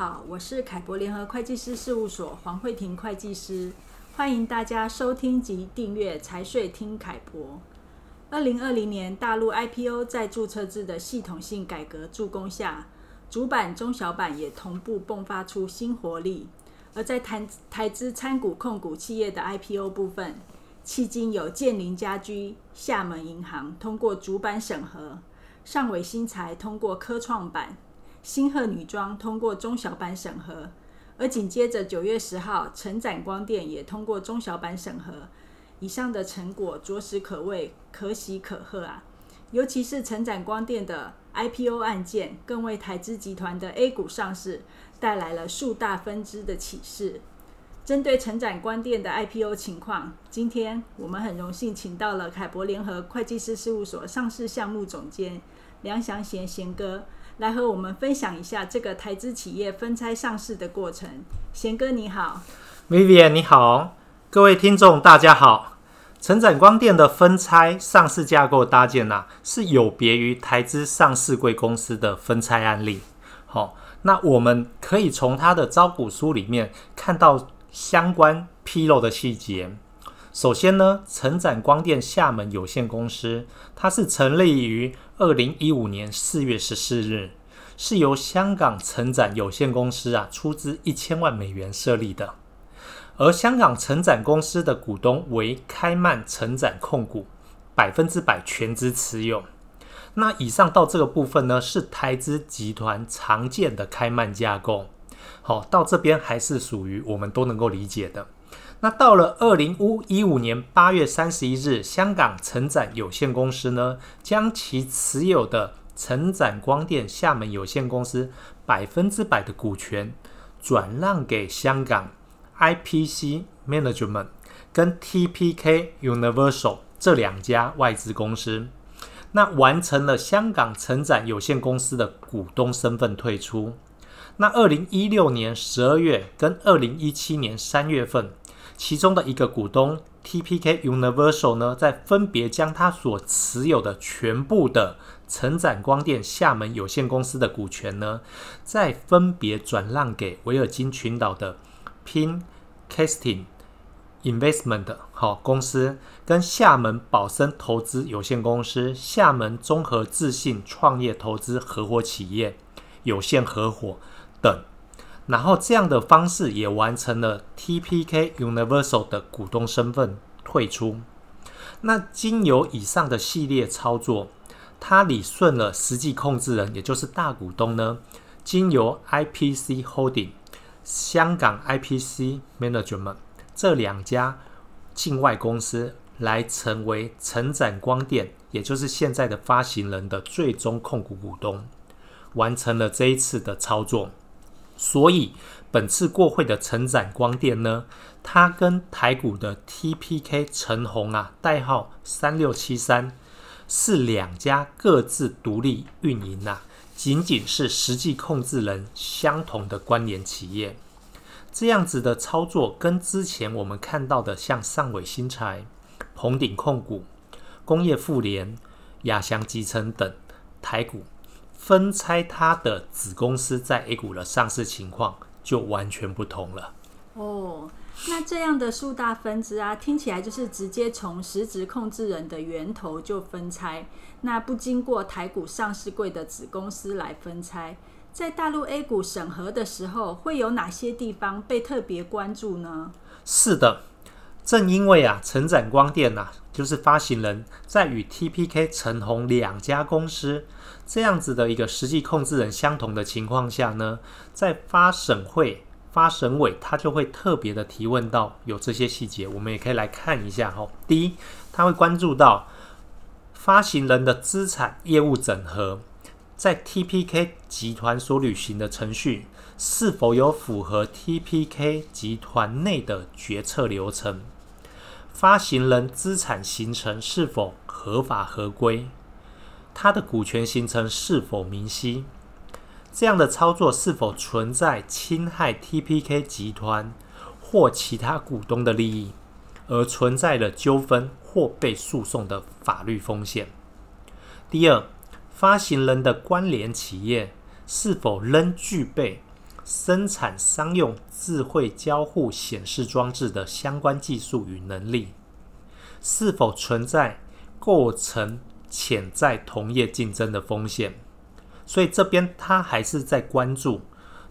好，我是凯博联合会计师事务所黄慧婷会计师，欢迎大家收听及订阅财税听凯博。二零二零年大陆 IPO 在注册制的系统性改革助攻下，主板、中小板也同步迸发出新活力。而在台台资参股控股企业的 IPO 部分，迄今有建林家居、厦门银行通过主板审核，上纬新材通过科创板。新鹤女装通过中小板审核，而紧接着九月十号，成展光电也通过中小板审核。以上的成果着实可谓可喜可贺啊！尤其是成展光电的 IPO 案件，更为台资集团的 A 股上市带来了数大分支的启示。针对成展光电的 IPO 情况，今天我们很荣幸请到了凯博联合会计师事务所上市项目总监梁祥贤贤哥。来和我们分享一下这个台资企业分拆上市的过程。贤哥你好，Vivian 你好，各位听众大家好。成展光电的分拆上市架构搭建呐、啊，是有别于台资上市贵公司的分拆案例。好、那我们可以从它的招股书里面看到相关披露的细节。首先呢，成展光电厦门有限公司，它是成立于二零一五年四月十四日，是由香港成展有限公司啊出资一千万美元设立的，而香港成展公司的股东为开曼成展控股，百分之百全资持有。那以上到这个部分呢，是台资集团常见的开曼架构。好，到这边还是属于我们都能够理解的。那到了二零一五年八月三十一日，香港成展有限公司呢，将其持有的成展光电厦门有限公司百分之百的股权转让给香港 IPC Management 跟 TPK Universal 这两家外资公司，那完成了香港成展有限公司的股东身份退出。那二零一六年十二月跟二零一七年三月份。其中的一个股东 TPK Universal 呢，在分别将他所持有的全部的成展光电厦门有限公司的股权呢，再分别转让给维尔京群岛的 Pincasting Investment 好公司，跟厦门宝森投资有限公司、厦门综合自信创业投资合伙企业有限合伙等。然后这样的方式也完成了 TPK Universal 的股东身份退出。那经由以上的系列操作，他理顺了实际控制人，也就是大股东呢，经由 IPC Holding、香港 IPC Management 这两家境外公司来成为成展光电，也就是现在的发行人的最终控股股东，完成了这一次的操作。所以，本次过会的成展光电呢，它跟台股的 TPK 成鸿啊，代号三六七三，是两家各自独立运营啊，仅仅是实际控制人相同的关联企业。这样子的操作，跟之前我们看到的像上尾新材、鹏鼎控股、工业富联、亚翔集成等台股。分拆它的子公司在 A 股的上市情况就完全不同了。哦，那这样的数大分支啊，听起来就是直接从实质控制人的源头就分拆，那不经过台股上市柜的子公司来分拆，在大陆 A 股审核的时候，会有哪些地方被特别关注呢？是的，正因为啊，成展光电啊，就是发行人在与 TPK 成鸿两家公司。这样子的一个实际控制人相同的情况下呢，在发审会、发审委，他就会特别的提问到有这些细节，我们也可以来看一下哈。第一，他会关注到发行人的资产业务整合，在 TPK 集团所履行的程序是否有符合 TPK 集团内的决策流程，发行人资产形成是否合法合规。它的股权形成是否明晰？这样的操作是否存在侵害 TPK 集团或其他股东的利益，而存在了纠纷或被诉讼的法律风险？第二，发行人的关联企业是否仍具备生产商用智慧交互显示装置的相关技术与能力，是否存在构成潜在同业竞争的风险？所以这边他还是在关注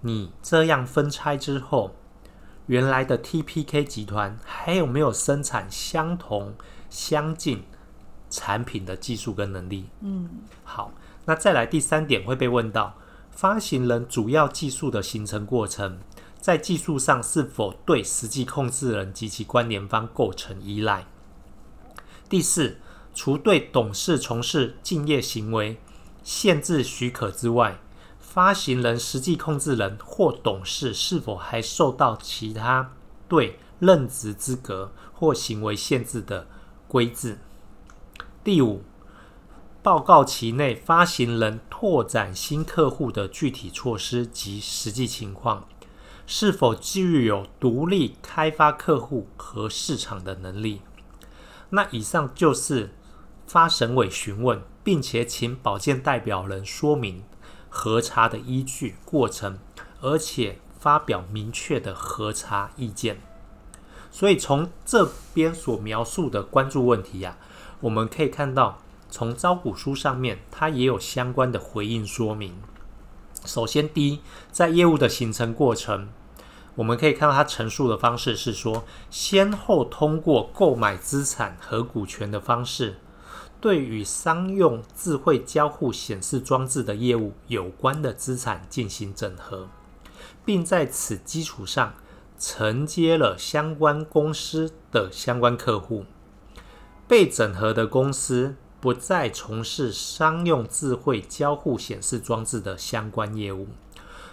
你这样分拆之后，原来的 TPK 集团还有没有生产相同相近产品的技术跟能力？嗯，好，那再来第三点会被问到。发行人主要技术的形成过程，在技术上是否对实际控制人及其关联方构成依赖？第四，除对董事从事竞业行为限制许可之外，发行人、实际控制人或董事是否还受到其他对任职资格或行为限制的规制？第五。报告期内发行人拓展新客户的具体措施及实际情况，是否具有独立开发客户和市场的能力？那以上就是发审委询问，并且请保荐代表人说明核查的依据过程，而且发表明确的核查意见。所以从这边所描述的关注问题呀、我们可以看到。从招股书上面，它也有相关的回应说明。首先，第一，在业务的形成过程，我们可以看到它陈述的方式是说，先后通过购买资产和股权的方式，对与商用智慧交互显示装置的业务有关的资产进行整合，并在此基础上承接了相关公司的相关客户。被整合的公司。不再从事商用智慧交互显示装置的相关业务，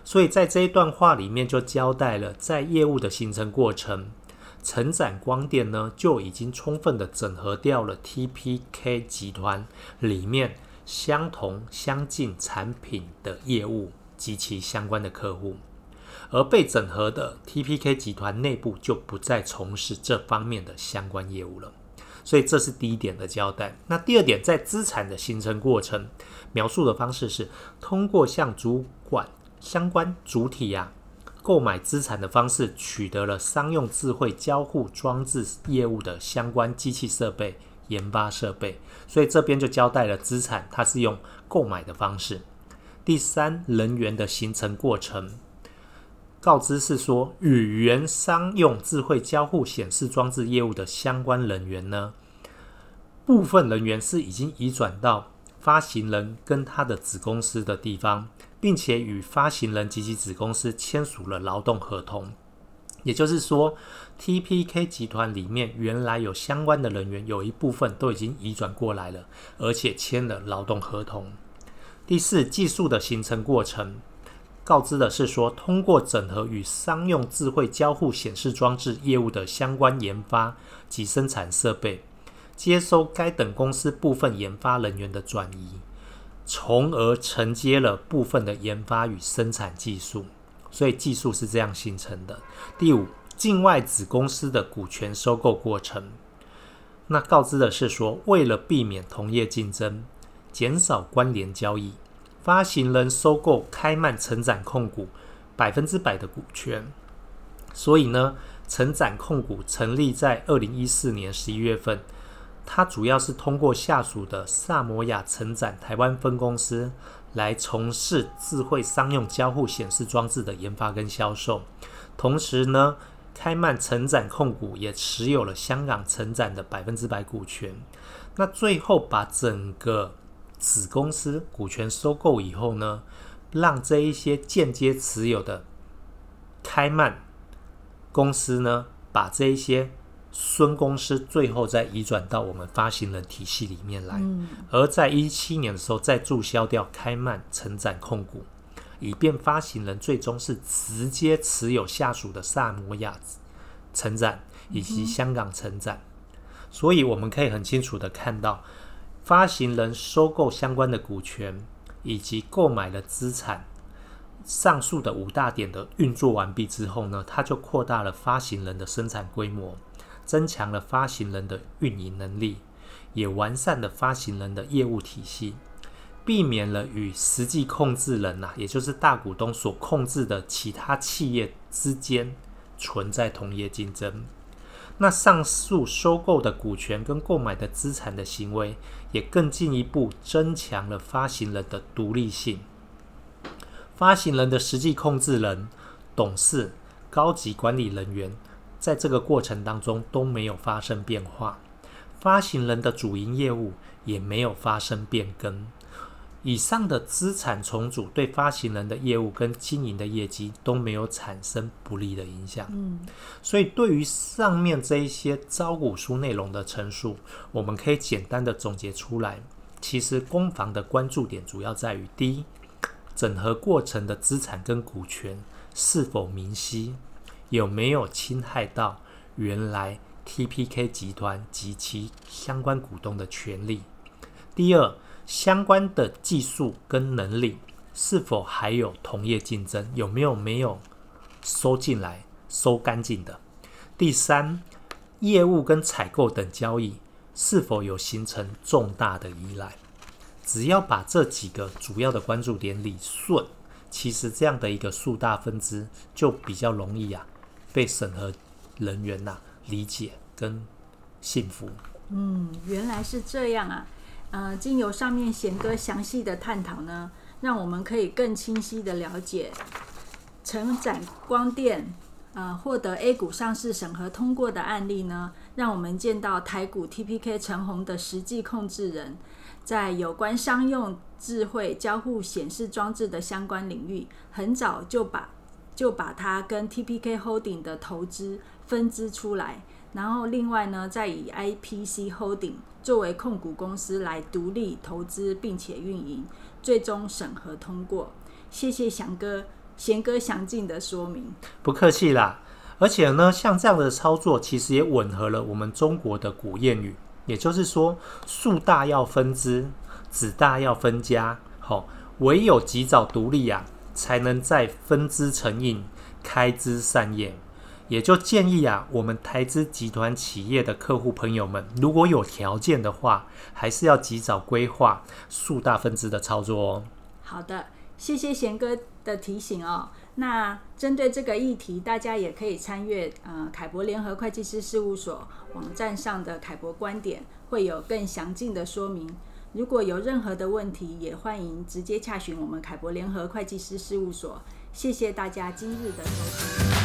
所以在这一段话里面就交代了，在业务的形成过程，成展光电呢就已经充分的整合掉了 TPK 集团里面相同相近产品的业务及其相关的客户，而被整合的 TPK 集团内部就不再从事这方面的相关业务了。所以这是第一点的交代。那第二点，在资产的形成过程描述的方式是，通过向主管相关主体呀、购买资产的方式，取得了商用智慧交互装置业务的相关机器设备、研发设备。所以这边就交代了资产，它是用购买的方式。第三，人员的形成过程。告知是说，与原商用智慧交互显示装置业务的相关人员呢，部分人员是已经移转到发行人跟他的子公司的地方，并且与发行人及其子公司签署了劳动合同。也就是说，TPK 集团里面原来有相关的人员，有一部分都已经移转过来了，而且签了劳动合同。第四，技术的形成过程。告知的是说，通过整合与商用智慧交互显示装置业务的相关研发及生产设备，接收该等公司部分研发人员的转移，从而承接了部分的研发与生产技术。所以技术是这样形成的。第五，境外子公司的股权收购过程。那告知的是说，为了避免同业竞争，减少关联交易。发行人收购开曼成展控股百分之百的股权，所以呢，成展控股成立在二零一四年十一月份。它主要是通过下属的萨摩亚成展台湾分公司来从事智慧商用交互显示装置的研发跟销售。同时呢，开曼成展控股也持有了香港成展的百分之百股权。那最后把整个子公司股权收购以后呢，让这一些间接持有的开曼公司呢，把这一些孙公司最后再移转到我们发行人体系里面来，嗯、而在一七年的时候再注销掉开曼成长控股，以便发行人最终是直接持有下属的萨摩亚成长以及香港成长，嗯、所以我们可以很清楚的看到。发行人收购相关的股权以及购买了资产，上述的五大点的运作完毕之后呢，它就扩大了发行人的生产规模，增强了发行人的运营能力，也完善了发行人的业务体系，避免了与实际控制人呐、也就是大股东所控制的其他企业之间存在同业竞争。那上述收购的股权跟购买的资产的行为，也更进一步增强了发行人的独立性。发行人的实际控制人、董事、高级管理人员，在这个过程当中都没有发生变化，发行人的主营业务也没有发生变更。以上的资产重组对发行人的业务跟经营的业绩都没有产生不利的影响。嗯，所以对于上面这一些招股书内容的陈述，我们可以简单的总结出来。其实攻防的关注点主要在于：第一，整合过程的资产跟股权是否明晰，有没有侵害到原来 TPK 集团及其相关股东的权利；第二，相关的技术跟能力是否还有同业竞争？有没有没有收进来、收干净的？第三，业务跟采购等交易是否有形成重大的依赖？只要把这几个主要的关注点理顺，其实这样的一个数大分支就比较容易啊，被审核人员呐、理解跟信服。嗯，原来是这样啊。呃，经由上面贤哥详细的探讨呢，让我们可以更清晰的了解成展光电呃获得 A 股上市审核通过的案例呢，让我们见到台股 TPK 长鸿的实际控制人在有关商用智慧交互显示装置的相关领域，很早就把就把它跟 TPK Holding 的投资分支出来。然后，另外呢，再以 IPC Holding 作为控股公司来独立投资，并且运营，最终审核通过。谢谢祥哥、贤哥详尽的说明。不客气啦。而且呢，像这样的操作，其实也吻合了我们中国的古谚语，也就是说，树大要分枝，子大要分家。好、唯有及早独立啊，才能再分枝成荫，开枝散叶。也就建议啊，我们台资集团企业的客户朋友们，如果有条件的话，还是要及早规划数大分支的操作哦。好的，谢谢贤哥的提醒哦。那针对这个议题，大家也可以参阅呃凯博联合会计师事务所网站上的凯博观点，会有更详尽的说明。如果有任何的问题，也欢迎直接洽询我们凯博联合会计师事务所。谢谢大家今日的收听。